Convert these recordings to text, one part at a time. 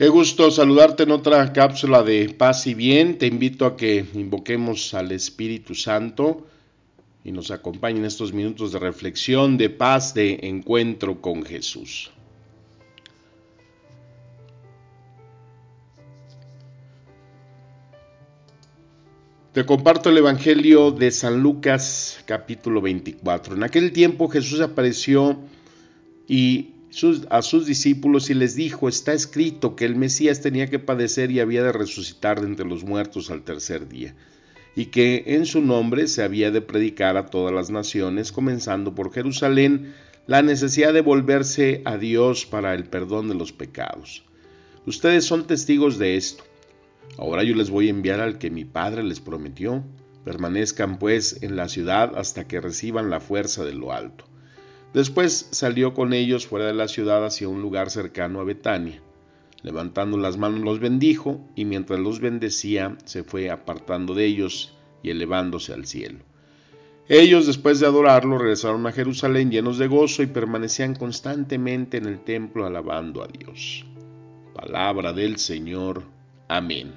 Qué gusto saludarte en otra cápsula de paz y bien. Te invito a que invoquemos al Espíritu Santo y nos acompañe en estos minutos de reflexión, de paz, de encuentro con Jesús. Te comparto el Evangelio de San Lucas capítulo 24. En aquel tiempo Jesús apareció y a sus discípulos y les dijo, está escrito que el Mesías tenía que padecer y había de resucitar de entre los muertos al tercer día, y que en su nombre se había de predicar a todas las naciones, comenzando por Jerusalén, la necesidad de volverse a Dios para el perdón de los pecados. Ustedes son testigos de esto. Ahora yo les voy a enviar al que mi Padre les prometió. Permanezcan pues en la ciudad hasta que reciban la fuerza de lo alto. Después salió con ellos fuera de la ciudad hacia un lugar cercano a Betania. Levantando las manos los bendijo, y mientras los bendecía se fue apartando de ellos y elevándose al cielo. Ellos, después de adorarlo, regresaron a Jerusalén llenos de gozo y permanecían constantemente en el templo alabando a Dios. Palabra del Señor. Amén.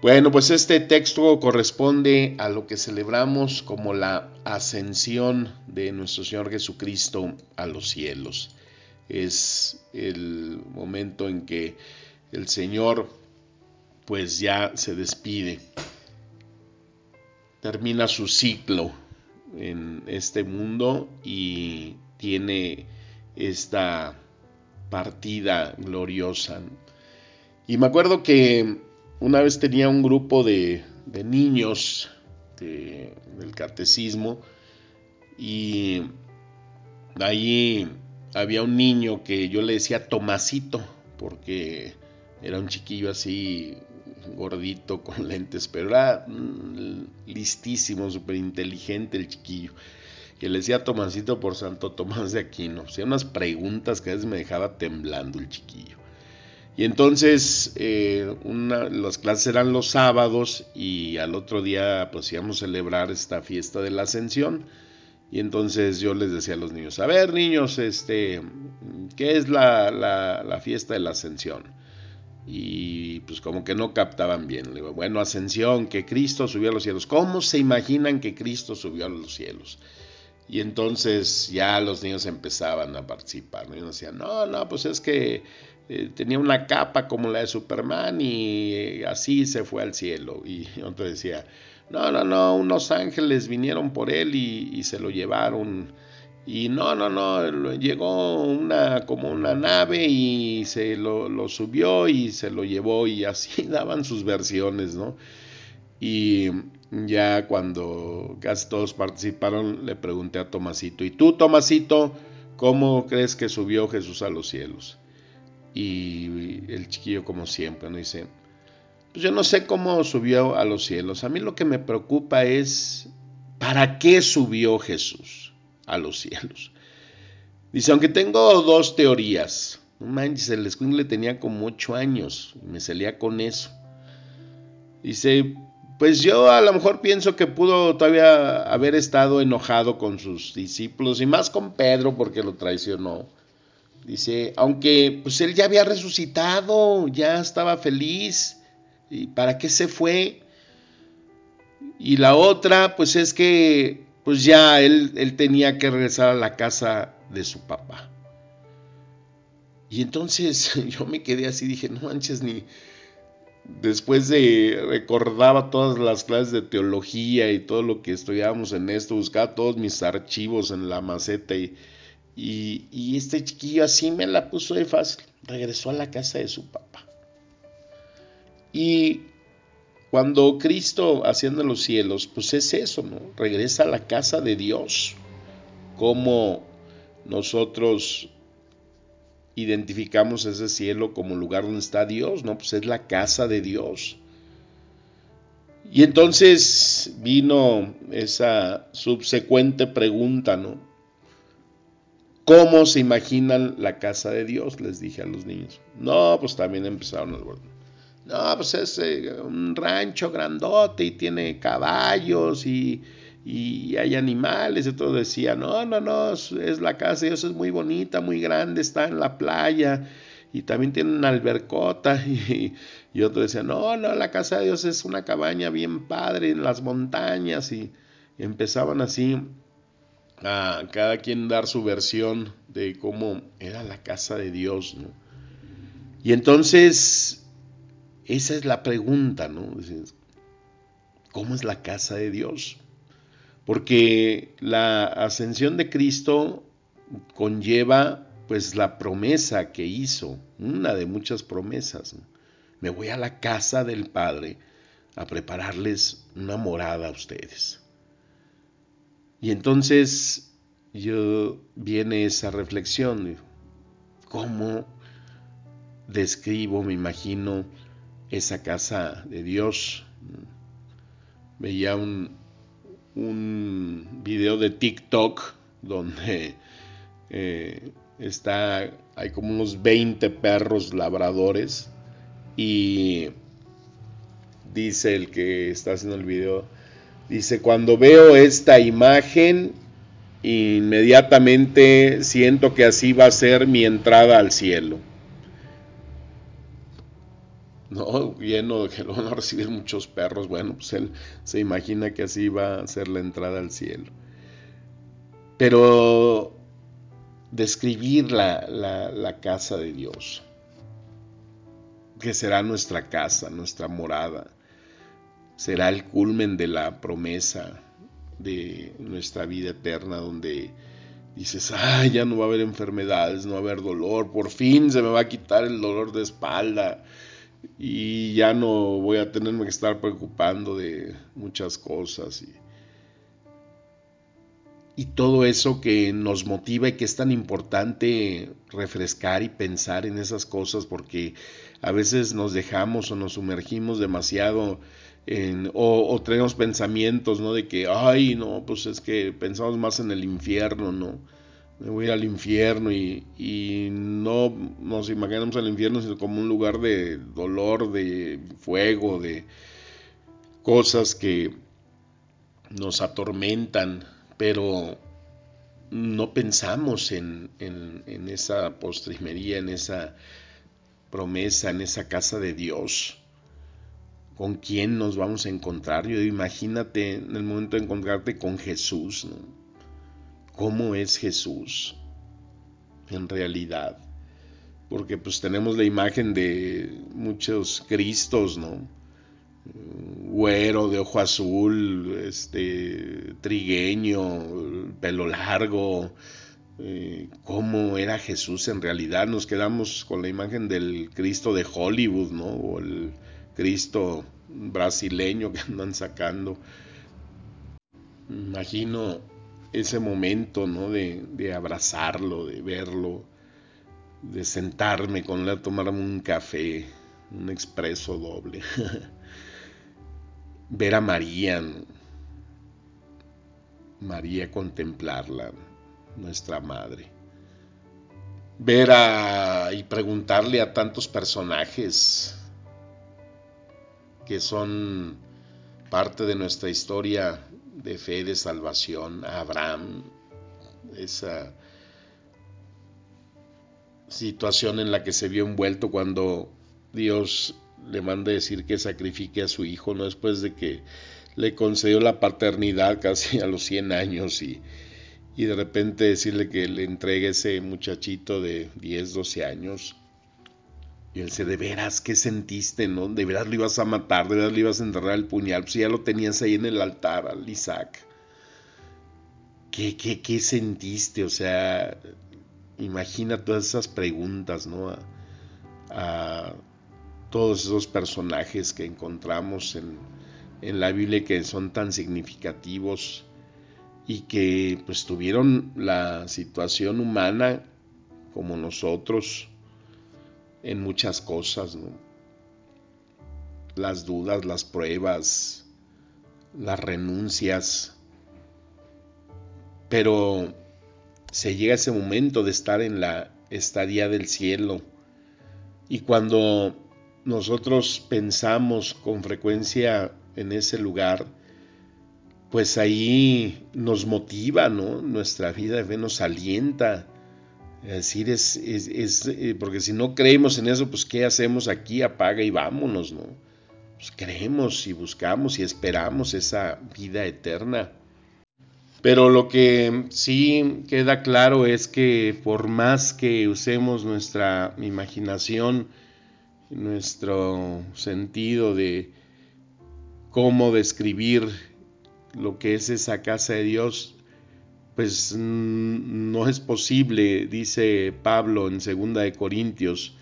Bueno, pues este texto corresponde a lo que celebramos como la ascensión de nuestro Señor Jesucristo a los cielos. Es el momento en que el Señor pues ya se despide, termina su ciclo en este mundo y tiene esta partida gloriosa. Y me acuerdo que una vez tenía un grupo de, niños de- del catecismo y allí había un niño que yo le decía Tomasito porque era un chiquillo así gordito con lentes, pero era mm, listísimo, súper inteligente el chiquillo. Que le decía Tomasito por Santo Tomás de Aquino. Hacía unas preguntas que a veces me dejaba temblando el chiquillo. Y entonces eh, una, las clases eran los sábados y al otro día pues íbamos a celebrar esta fiesta de la ascensión. Y entonces yo les decía a los niños, a ver niños, este, ¿qué es la, la, fiesta de la ascensión? Y pues como que no captaban bien. Bueno, ascensión, que Cristo subió a los cielos. ¿Cómo se imaginan que Cristo subió a los cielos? Y entonces ya los niños empezaban a participar. ¿no? Y uno decía, no, no, pues es que eh, tenía una capa como la de Superman y eh, así se fue al cielo. Y otro decía, no, no, no, unos ángeles vinieron por él y, y se lo llevaron. Y no, no, no, llegó una como una nave y se lo, lo subió y se lo llevó y así daban sus versiones, ¿no? Y ya cuando casi todos participaron, le pregunté a Tomasito, ¿y tú, Tomasito, cómo crees que subió Jesús a los cielos? Y el chiquillo, como siempre, ¿no? dice, pues yo no sé cómo subió a los cielos. A mí lo que me preocupa es, ¿para qué subió Jesús a los cielos? Dice, aunque tengo dos teorías. No manches, el escuincle tenía como ocho años y me salía con eso. Dice, pues yo a lo mejor pienso que pudo todavía haber estado enojado con sus discípulos y más con Pedro porque lo traicionó. Dice, aunque pues él ya había resucitado, ya estaba feliz, ¿y para qué se fue? Y la otra, pues es que pues ya él, él tenía que regresar a la casa de su papá. Y entonces yo me quedé así, dije, no manches, ni, después de recordaba todas las clases de teología y todo lo que estudiábamos en esto, buscaba todos mis archivos en la maceta y, este chiquillo así me la puso de fácil, regresó a la casa de su papá. Y cuando Cristo asciende los cielos, pues es eso, ¿no? Regresa a la casa de Dios, como nosotros identificamos ese cielo como lugar donde está Dios, ¿no? Pues es la casa de Dios. Y entonces vino esa subsecuente pregunta, ¿no? ¿Cómo se imaginan la casa de Dios? Les dije a los niños. No, pues también empezaron a No, pues es eh, un rancho grandote y tiene caballos y, y hay animales y todo. Decía, no, no, no, es la casa de Dios, es muy bonita, muy grande, está en la playa y también tiene una albercota y, y otro decía, no, no, la casa de Dios es una cabaña bien padre en las montañas y empezaban así a cada quien dar su versión de cómo era la casa de Dios, ¿no? Y entonces, esa es la pregunta, ¿no? ¿Cómo es la casa de Dios? Porque la ascensión de Cristo conlleva pues la promesa que hizo, una de muchas promesas. Me voy a la casa del Padre a prepararles una morada a ustedes. Y entonces yo viene esa reflexión, ¿cómo describo, me imagino, esa casa de Dios? Veía un, un video de TikTok donde eh, está, hay como unos 20 perros labradores y dice el que está haciendo el video, dice, cuando veo esta imagen, inmediatamente siento que así va a ser mi entrada al cielo. No, lleno de que lo van a recibir muchos perros. Bueno, pues él se imagina que así va a ser la entrada al cielo. Pero describir la, la, casa de Dios, que será nuestra casa, nuestra morada, será el culmen de la promesa de nuestra vida eterna, donde dices, ay, ya no va a haber enfermedades, no va a haber dolor, por fin se me va a quitar el dolor de espalda y ya no voy a tenerme que estar preocupando de muchas cosas. Y, y todo eso que nos motiva y que es tan importante refrescar y pensar en esas cosas porque a veces nos dejamos o nos sumergimos demasiado en, o, tenemos pensamientos, ¿no? De que, ay, no, pues es que pensamos más en el infierno, ¿no? Me voy al infierno y, y no nos imaginamos el infierno sino como un lugar de dolor, de fuego, de cosas que nos atormentan pero no pensamos en, esa postrimería, en esa promesa, en esa casa de Dios. ¿Con quién nos vamos a encontrar? Yo imagínate en el momento de encontrarte con Jesús, ¿Cómo es Jesús en realidad? Porque pues tenemos la imagen de muchos Cristos, ¿no? güero de ojo azul, este, trigueño, pelo largo, eh, cómo era Jesús en realidad. Nos quedamos con la imagen del Cristo de Hollywood, ¿no? O el Cristo brasileño que andan sacando. Imagino ese momento, ¿no? De, abrazarlo, de verlo, de sentarme con él a tomarme un café, un expreso doble. ver a María, María contemplarla, nuestra madre. Ver a, y preguntarle a tantos personajes que son parte de nuestra historia de fe, de salvación, a Abraham, esa situación en la que se vio envuelto cuando Dios le manda decir que sacrifique a su hijo, ¿no? Después de que le concedió la paternidad casi a los 100 años y, y de repente decirle que le entregue ese muchachito de 10, 12 años. Y él dice, de veras, ¿qué sentiste, no? De veras lo ibas a matar, de veras le ibas a enterrar el puñal, pues ya lo tenías ahí en el altar, al Isaac. ¿Qué, qué, qué sentiste? O sea, imagina todas esas preguntas, ¿no? a todos esos personajes que encontramos en, la Biblia que son tan significativos y que pues tuvieron la situación humana como nosotros, en muchas cosas. Las dudas, las pruebas, las renuncias. Pero se llega ese momento de estar en la estadía del cielo. Y cuando nosotros pensamos con frecuencia en ese lugar, pues ahí nos motiva, ¿no? Nuestra vida de fe nos alienta. Es decir, es, es, eh, porque si no creemos en eso, pues ¿qué hacemos aquí? Apaga y vámonos, ¿no? Pues creemos y buscamos y esperamos esa vida eterna. Pero lo que sí queda claro es que por más que usemos nuestra imaginación, nuestro sentido de cómo describir lo que es esa casa de Dios, pues mm, no es posible, dice Pablo en 2 de Corintios.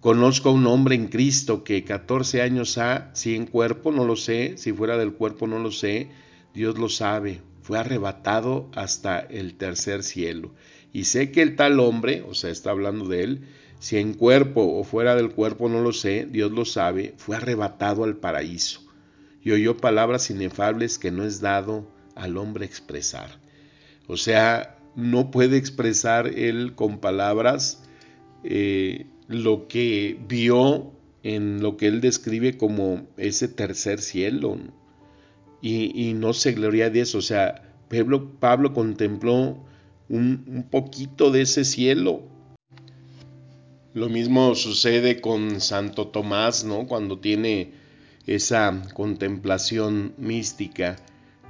Conozco a un hombre en Cristo que 14 años ha, si en cuerpo no lo sé, si fuera del cuerpo no lo sé, Dios lo sabe, fue arrebatado hasta el tercer cielo. Y sé que el tal hombre, o sea, está hablando de él, si en cuerpo o fuera del cuerpo no lo sé, Dios lo sabe, fue arrebatado al paraíso y oyó palabras inefables que no es dado al hombre expresar. O sea, no puede expresar él con palabras eh, lo que vio en lo que él describe como ese tercer cielo. Y, no se gloria de eso. O sea, Pablo, contempló un, un poquito de ese cielo. Lo mismo sucede con Santo Tomás, ¿no? Cuando tiene esa contemplación mística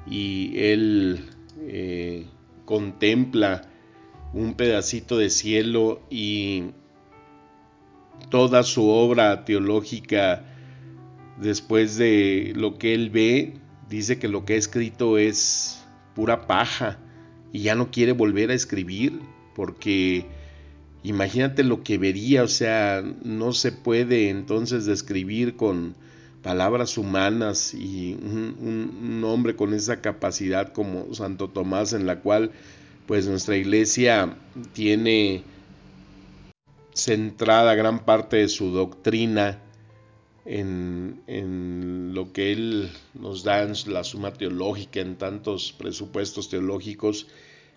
y él eh, contempla un pedacito de cielo y toda su obra teológica después de lo que él ve, dice que lo que ha escrito es pura paja y ya no quiere volver a escribir porque imagínate lo que vería, o sea, no se puede entonces describir con palabras humanas y un, hombre con esa capacidad como Santo Tomás en la cual pues nuestra iglesia tiene centrada gran parte de su doctrina en, en, lo que él nos da en la suma teológica, en tantos presupuestos teológicos,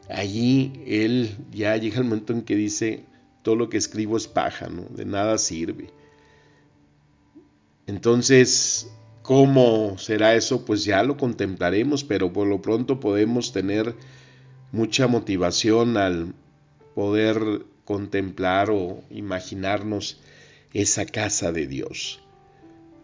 allí él ya llega el momento en que dice, todo lo que escribo es paja, ¿no? de nada sirve. Entonces, ¿cómo será eso? Pues ya lo contemplaremos, pero por lo pronto podemos tener mucha motivación al poder contemplar o imaginarnos esa casa de Dios,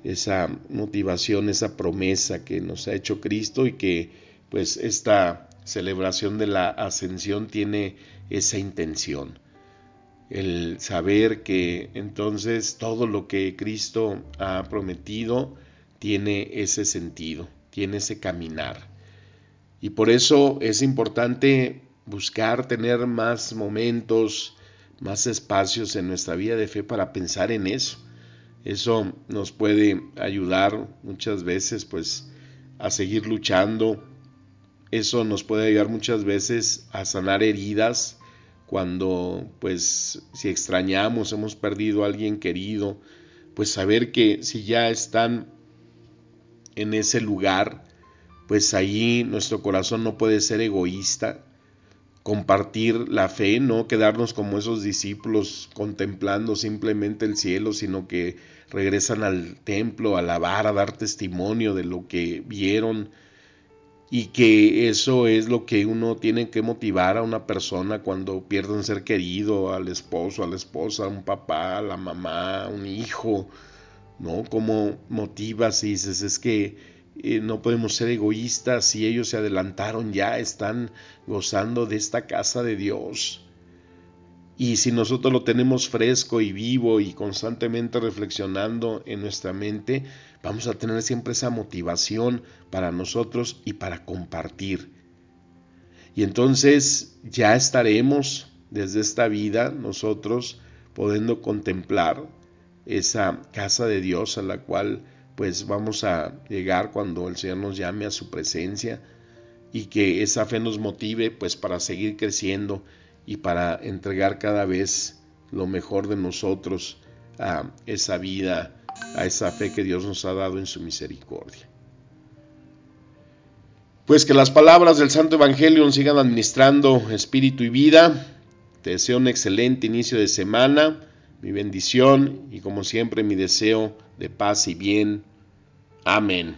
esa motivación, esa promesa que nos ha hecho Cristo y que pues esta celebración de la ascensión tiene esa intención el saber que entonces todo lo que Cristo ha prometido tiene ese sentido, tiene ese caminar. Y por eso es importante buscar tener más momentos, más espacios en nuestra vida de fe para pensar en eso. Eso nos puede ayudar muchas veces pues a seguir luchando. Eso nos puede ayudar muchas veces a sanar heridas cuando pues si extrañamos, hemos perdido a alguien querido, pues saber que si ya están en ese lugar, pues ahí nuestro corazón no puede ser egoísta, compartir la fe, no quedarnos como esos discípulos contemplando simplemente el cielo, sino que regresan al templo a alabar, a dar testimonio de lo que vieron, y que eso es lo que uno tiene que motivar a una persona cuando pierde un ser querido, al esposo, a la esposa, a un papá, a la mamá, a un hijo, ¿no? Como motivas y dices, es que eh, no podemos ser egoístas si ellos se adelantaron ya, están gozando de esta casa de Dios. Y si nosotros lo tenemos fresco y vivo y constantemente reflexionando en nuestra mente, vamos a tener siempre esa motivación para nosotros y para compartir. Y entonces ya estaremos desde esta vida nosotros pudiendo contemplar esa casa de Dios a la cual pues vamos a llegar cuando el Señor nos llame a su presencia y que esa fe nos motive pues para seguir creciendo y para entregar cada vez lo mejor de nosotros a esa vida, a esa fe que Dios nos ha dado en su misericordia. Pues que las palabras del Santo Evangelio nos sigan administrando espíritu y vida. Te deseo un excelente inicio de semana, mi bendición y como siempre mi deseo de paz y bien. Amén.